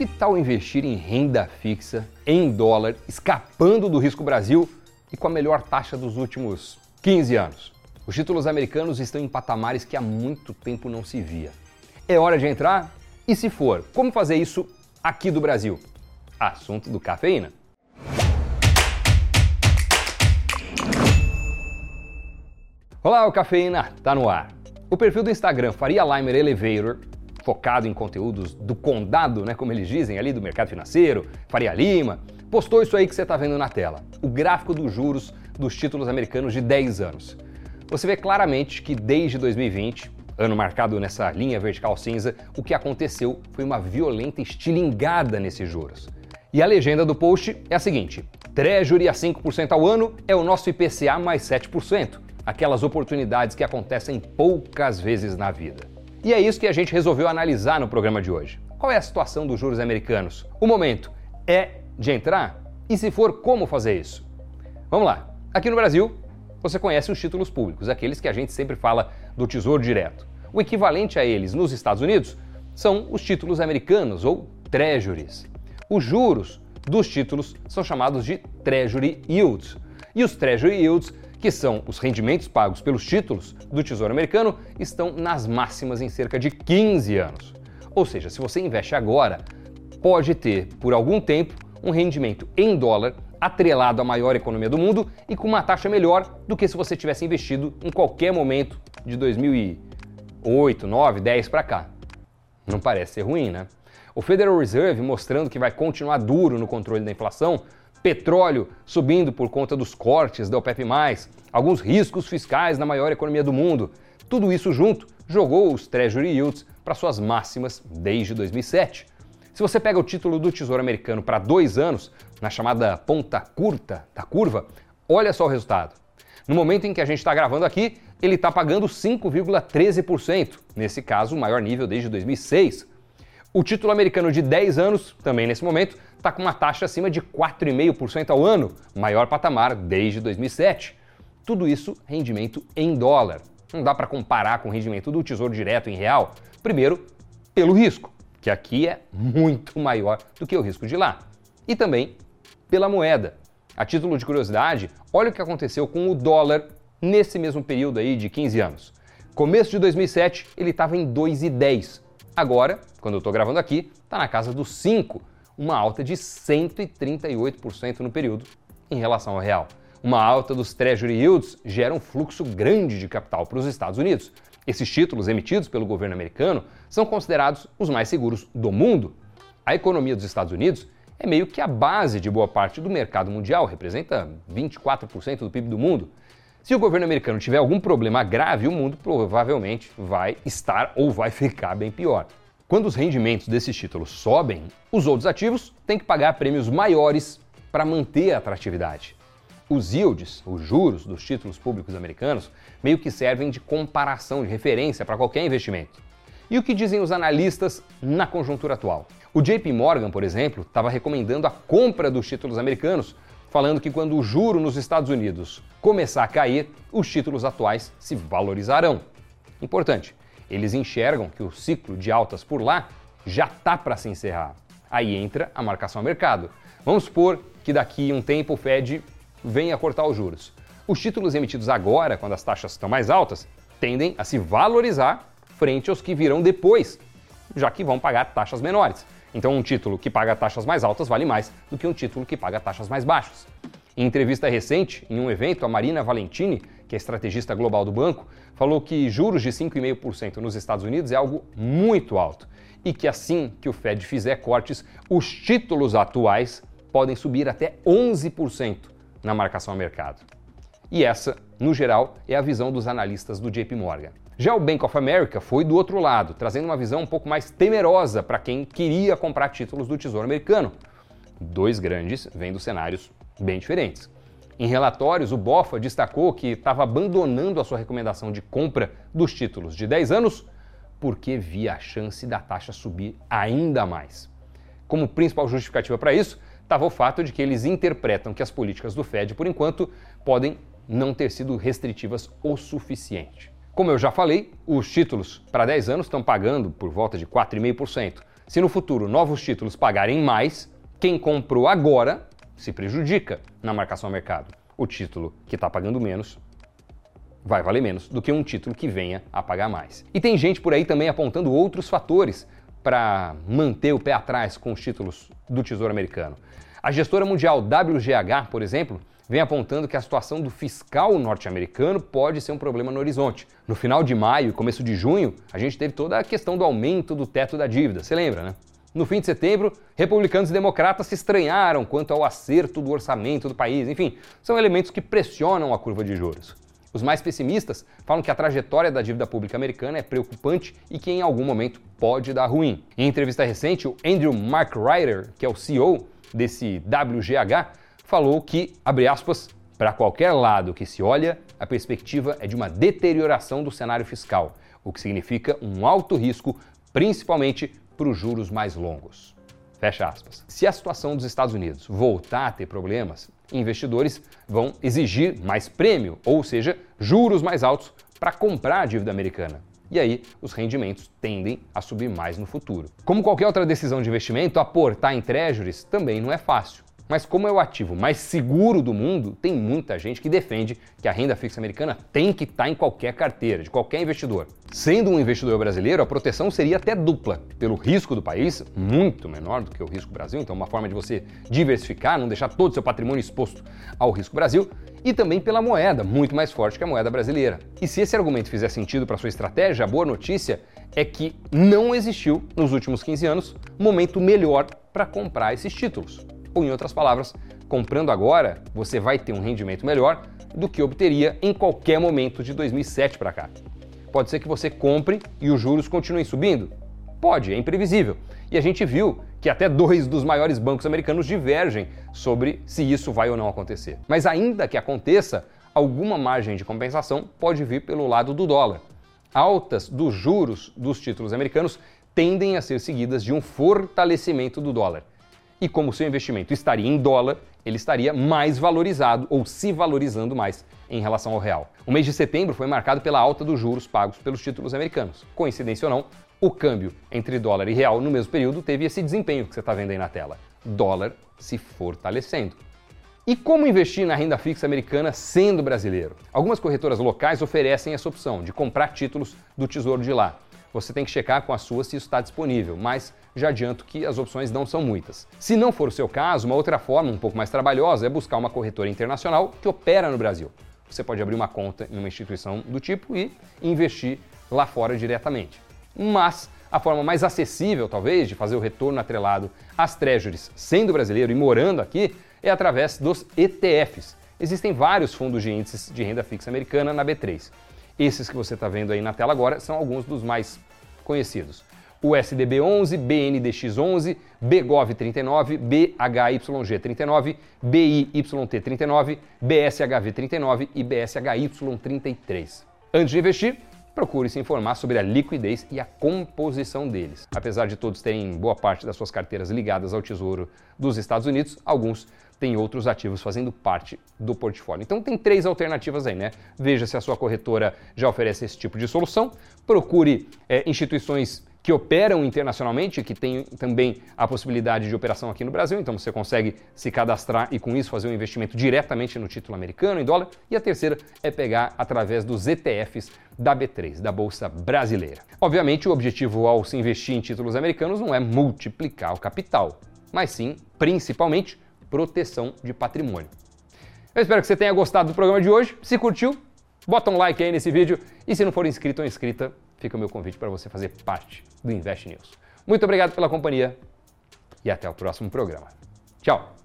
Que tal investir em renda fixa, em dólar, escapando do risco Brasil e com a melhor taxa dos últimos 15 anos? Os títulos americanos estão em patamares que há muito tempo não se via. É hora de entrar? E se for, como fazer isso aqui do Brasil? Assunto do cafeína. Olá, o Cafeína tá no ar. O perfil do Instagram Faria Limer Elevator, focado em conteúdos do condado, né, como eles dizem ali do mercado financeiro, Faria Lima, postou isso aí que você está vendo na tela, o gráfico dos juros dos títulos americanos de 10 anos. Você vê claramente que desde 2020, ano marcado nessa linha vertical cinza, o que aconteceu foi uma violenta estilingada nesses juros. E a legenda do post é a seguinte: Treasury a 5% ao ano é o nosso IPCA mais 7%, aquelas oportunidades que acontecem poucas vezes na vida. E é isso que a gente resolveu analisar no programa de hoje. Qual é a situação dos juros americanos? O momento é de entrar? E se for, como fazer isso? Vamos lá. Aqui no Brasil, você conhece os títulos públicos, aqueles que a gente sempre fala do Tesouro Direto. O equivalente a eles nos Estados Unidos são os títulos americanos ou treasuries. Os juros dos títulos são chamados de Treasury Yields. E os Treasury Yields, que são os rendimentos pagos pelos títulos do Tesouro Americano, estão nas máximas em cerca de 15 anos. Ou seja, se você investe agora, pode ter por algum tempo um rendimento em dólar atrelado à maior economia do mundo e com uma taxa melhor do que se você tivesse investido em qualquer momento de 2008, 9, 10 para cá. Não parece ser ruim, né? O Federal Reserve mostrando que vai continuar duro no controle da inflação, petróleo subindo por conta dos cortes da OPEP+, alguns riscos fiscais na maior economia do mundo. Tudo isso junto jogou os Treasury Yields para suas máximas desde 2007. Se você pega o título do Tesouro Americano para dois anos, na chamada ponta curta da curva, olha só o resultado. No momento em que a gente está gravando aqui, ele está pagando 5,13%, nesse caso, o maior nível desde 2006. O título americano de 10 anos, também nesse momento, está com uma taxa acima de 4,5% ao ano, maior patamar desde 2007. Tudo isso rendimento em dólar. Não dá para comparar com o rendimento do Tesouro Direto em real. Primeiro, pelo risco que aqui é muito maior do que o risco de lá. E também pela moeda. A título de curiosidade, olha o que aconteceu com o dólar nesse mesmo período aí de 15 anos. Começo de 2007, ele estava em 2,10. Agora, quando eu estou gravando aqui, está na casa dos 5, uma alta de 138% no período em relação ao real. Uma alta dos Treasury Yields gera um fluxo grande de capital para os Estados Unidos. Esses títulos emitidos pelo governo americano são considerados os mais seguros do mundo. A economia dos Estados Unidos é meio que a base de boa parte do mercado mundial, representa 24% do PIB do mundo. Se o governo americano tiver algum problema grave, o mundo provavelmente vai estar ou vai ficar bem pior. Quando os rendimentos desses títulos sobem, os outros ativos têm que pagar prêmios maiores para manter a atratividade. Os yields, os juros dos títulos públicos americanos, meio que servem de comparação, de referência para qualquer investimento. E o que dizem os analistas na conjuntura atual? O JP Morgan, por exemplo, estava recomendando a compra dos títulos americanos, falando que quando o juro nos Estados Unidos começar a cair, os títulos atuais se valorizarão. Importante, eles enxergam que o ciclo de altas por lá já está para se encerrar. Aí entra a marcação ao mercado. Vamos supor que daqui um tempo o Fed venha cortar os juros. Os títulos emitidos agora, quando as taxas estão mais altas, tendem a se valorizar frente aos que virão depois, já que vão pagar taxas menores. Então, um título que paga taxas mais altas vale mais do que um título que paga taxas mais baixas. Em entrevista recente, em um evento, a Marina Valentini, que é estrategista global do banco, falou que juros de 5,5% nos Estados Unidos é algo muito alto e que assim que o Fed fizer cortes, os títulos atuais podem subir até 11% na marcação ao mercado. E essa, no geral, é a visão dos analistas do JP Morgan. Já o Bank of America foi do outro lado, trazendo uma visão um pouco mais temerosa para quem queria comprar títulos do Tesouro Americano. Dois grandes vendo cenários bem diferentes. Em relatórios, o BOFA destacou que estava abandonando a sua recomendação de compra dos títulos de 10 anos porque via a chance da taxa subir ainda mais. Como principal justificativa para isso, estava o fato de que eles interpretam que as políticas do Fed, por enquanto, podem não ter sido restritivas o suficiente. Como eu já falei, os títulos para 10 anos estão pagando por volta de 4,5%. Se no futuro novos títulos pagarem mais, quem comprou agora se prejudica na marcação ao mercado. O título que está pagando menos vai valer menos do que um título que venha a pagar mais. E tem gente por aí também apontando outros fatores para manter o pé atrás com os títulos do Tesouro Americano. A gestora mundial WGH, por exemplo, vem apontando que a situação do fiscal norte-americano pode ser um problema no horizonte. No final de maio e começo de junho, a gente teve toda a questão do aumento do teto da dívida. Você lembra, né? No fim de setembro, republicanos e democratas se estranharam quanto ao acerto do orçamento do país. Enfim, são elementos que pressionam a curva de juros. Os mais pessimistas falam que a trajetória da dívida pública americana é preocupante e que em algum momento pode dar ruim. Em entrevista recente, o Andrew Mark Ryder, que é o CEO desse WGH, falou que, abre aspas, para qualquer lado que se olha, a perspectiva é de uma deterioração do cenário fiscal, o que significa um alto risco, principalmente para os juros mais longos. Fecha aspas. Se a situação dos Estados Unidos voltar a ter problemas, investidores vão exigir mais prêmio, ou seja, juros mais altos para comprar a dívida americana. E aí, os rendimentos tendem a subir mais no futuro. Como qualquer outra decisão de investimento, aportar em treasuries também não é fácil. Mas como é o ativo mais seguro do mundo, tem muita gente que defende que a renda fixa americana tem que estar tá em qualquer carteira, de qualquer investidor. Sendo um investidor brasileiro, a proteção seria até dupla, pelo risco do país, muito menor do que o risco Brasil, então uma forma de você diversificar, não deixar todo o seu patrimônio exposto ao risco Brasil, e também pela moeda, muito mais forte que a moeda brasileira. E se esse argumento fizer sentido para sua estratégia, a boa notícia é que não existiu, nos últimos 15 anos, momento melhor para comprar esses títulos. Ou, em outras palavras, comprando agora, você vai ter um rendimento melhor do que obteria em qualquer momento de 2007 para cá. Pode ser que você compre e os juros continuem subindo? Pode, é imprevisível. E a gente viu que até dois dos maiores bancos americanos divergem sobre se isso vai ou não acontecer. Mas ainda que aconteça, alguma margem de compensação pode vir pelo lado do dólar. Altas dos juros dos títulos americanos tendem a ser seguidas de um fortalecimento do dólar e como seu investimento estaria em dólar, ele estaria mais valorizado ou se valorizando mais em relação ao real. O mês de setembro foi marcado pela alta dos juros pagos pelos títulos americanos. Coincidência ou não, o câmbio entre dólar e real no mesmo período teve esse desempenho que você está vendo aí na tela. Dólar se fortalecendo. E como investir na renda fixa americana sendo brasileiro? Algumas corretoras locais oferecem essa opção de comprar títulos do Tesouro de lá você tem que checar com a sua se isso está disponível, mas já adianto que as opções não são muitas. Se não for o seu caso, uma outra forma um pouco mais trabalhosa é buscar uma corretora internacional que opera no Brasil. Você pode abrir uma conta em uma instituição do tipo e investir lá fora diretamente. Mas a forma mais acessível, talvez, de fazer o retorno atrelado às treasuries sendo brasileiro e morando aqui é através dos ETFs. Existem vários fundos de índices de renda fixa americana na B3. Esses que você está vendo aí na tela agora são alguns dos mais conhecidos. O SDB11, BNDX11, BGOV39, BHYG39, BIYT39, BSHV39 e BSHY33. Antes de investir, procure se informar sobre a liquidez e a composição deles. Apesar de todos terem boa parte das suas carteiras ligadas ao Tesouro dos Estados Unidos, alguns têm outros ativos fazendo parte do portfólio. Então tem três alternativas aí, né? Veja se a sua corretora já oferece esse tipo de solução, procure é, instituições que operam internacionalmente, que tem também a possibilidade de operação aqui no Brasil, então você consegue se cadastrar e com isso fazer um investimento diretamente no título americano em dólar. E a terceira é pegar através dos ETFs da B3, da Bolsa Brasileira. Obviamente, o objetivo ao se investir em títulos americanos não é multiplicar o capital, mas sim, principalmente, proteção de patrimônio. Eu espero que você tenha gostado do programa de hoje. Se curtiu, bota um like aí nesse vídeo e se não for inscrito ou inscrita, fica o meu convite para você fazer parte do Invest News. Muito obrigado pela companhia e até o próximo programa. Tchau!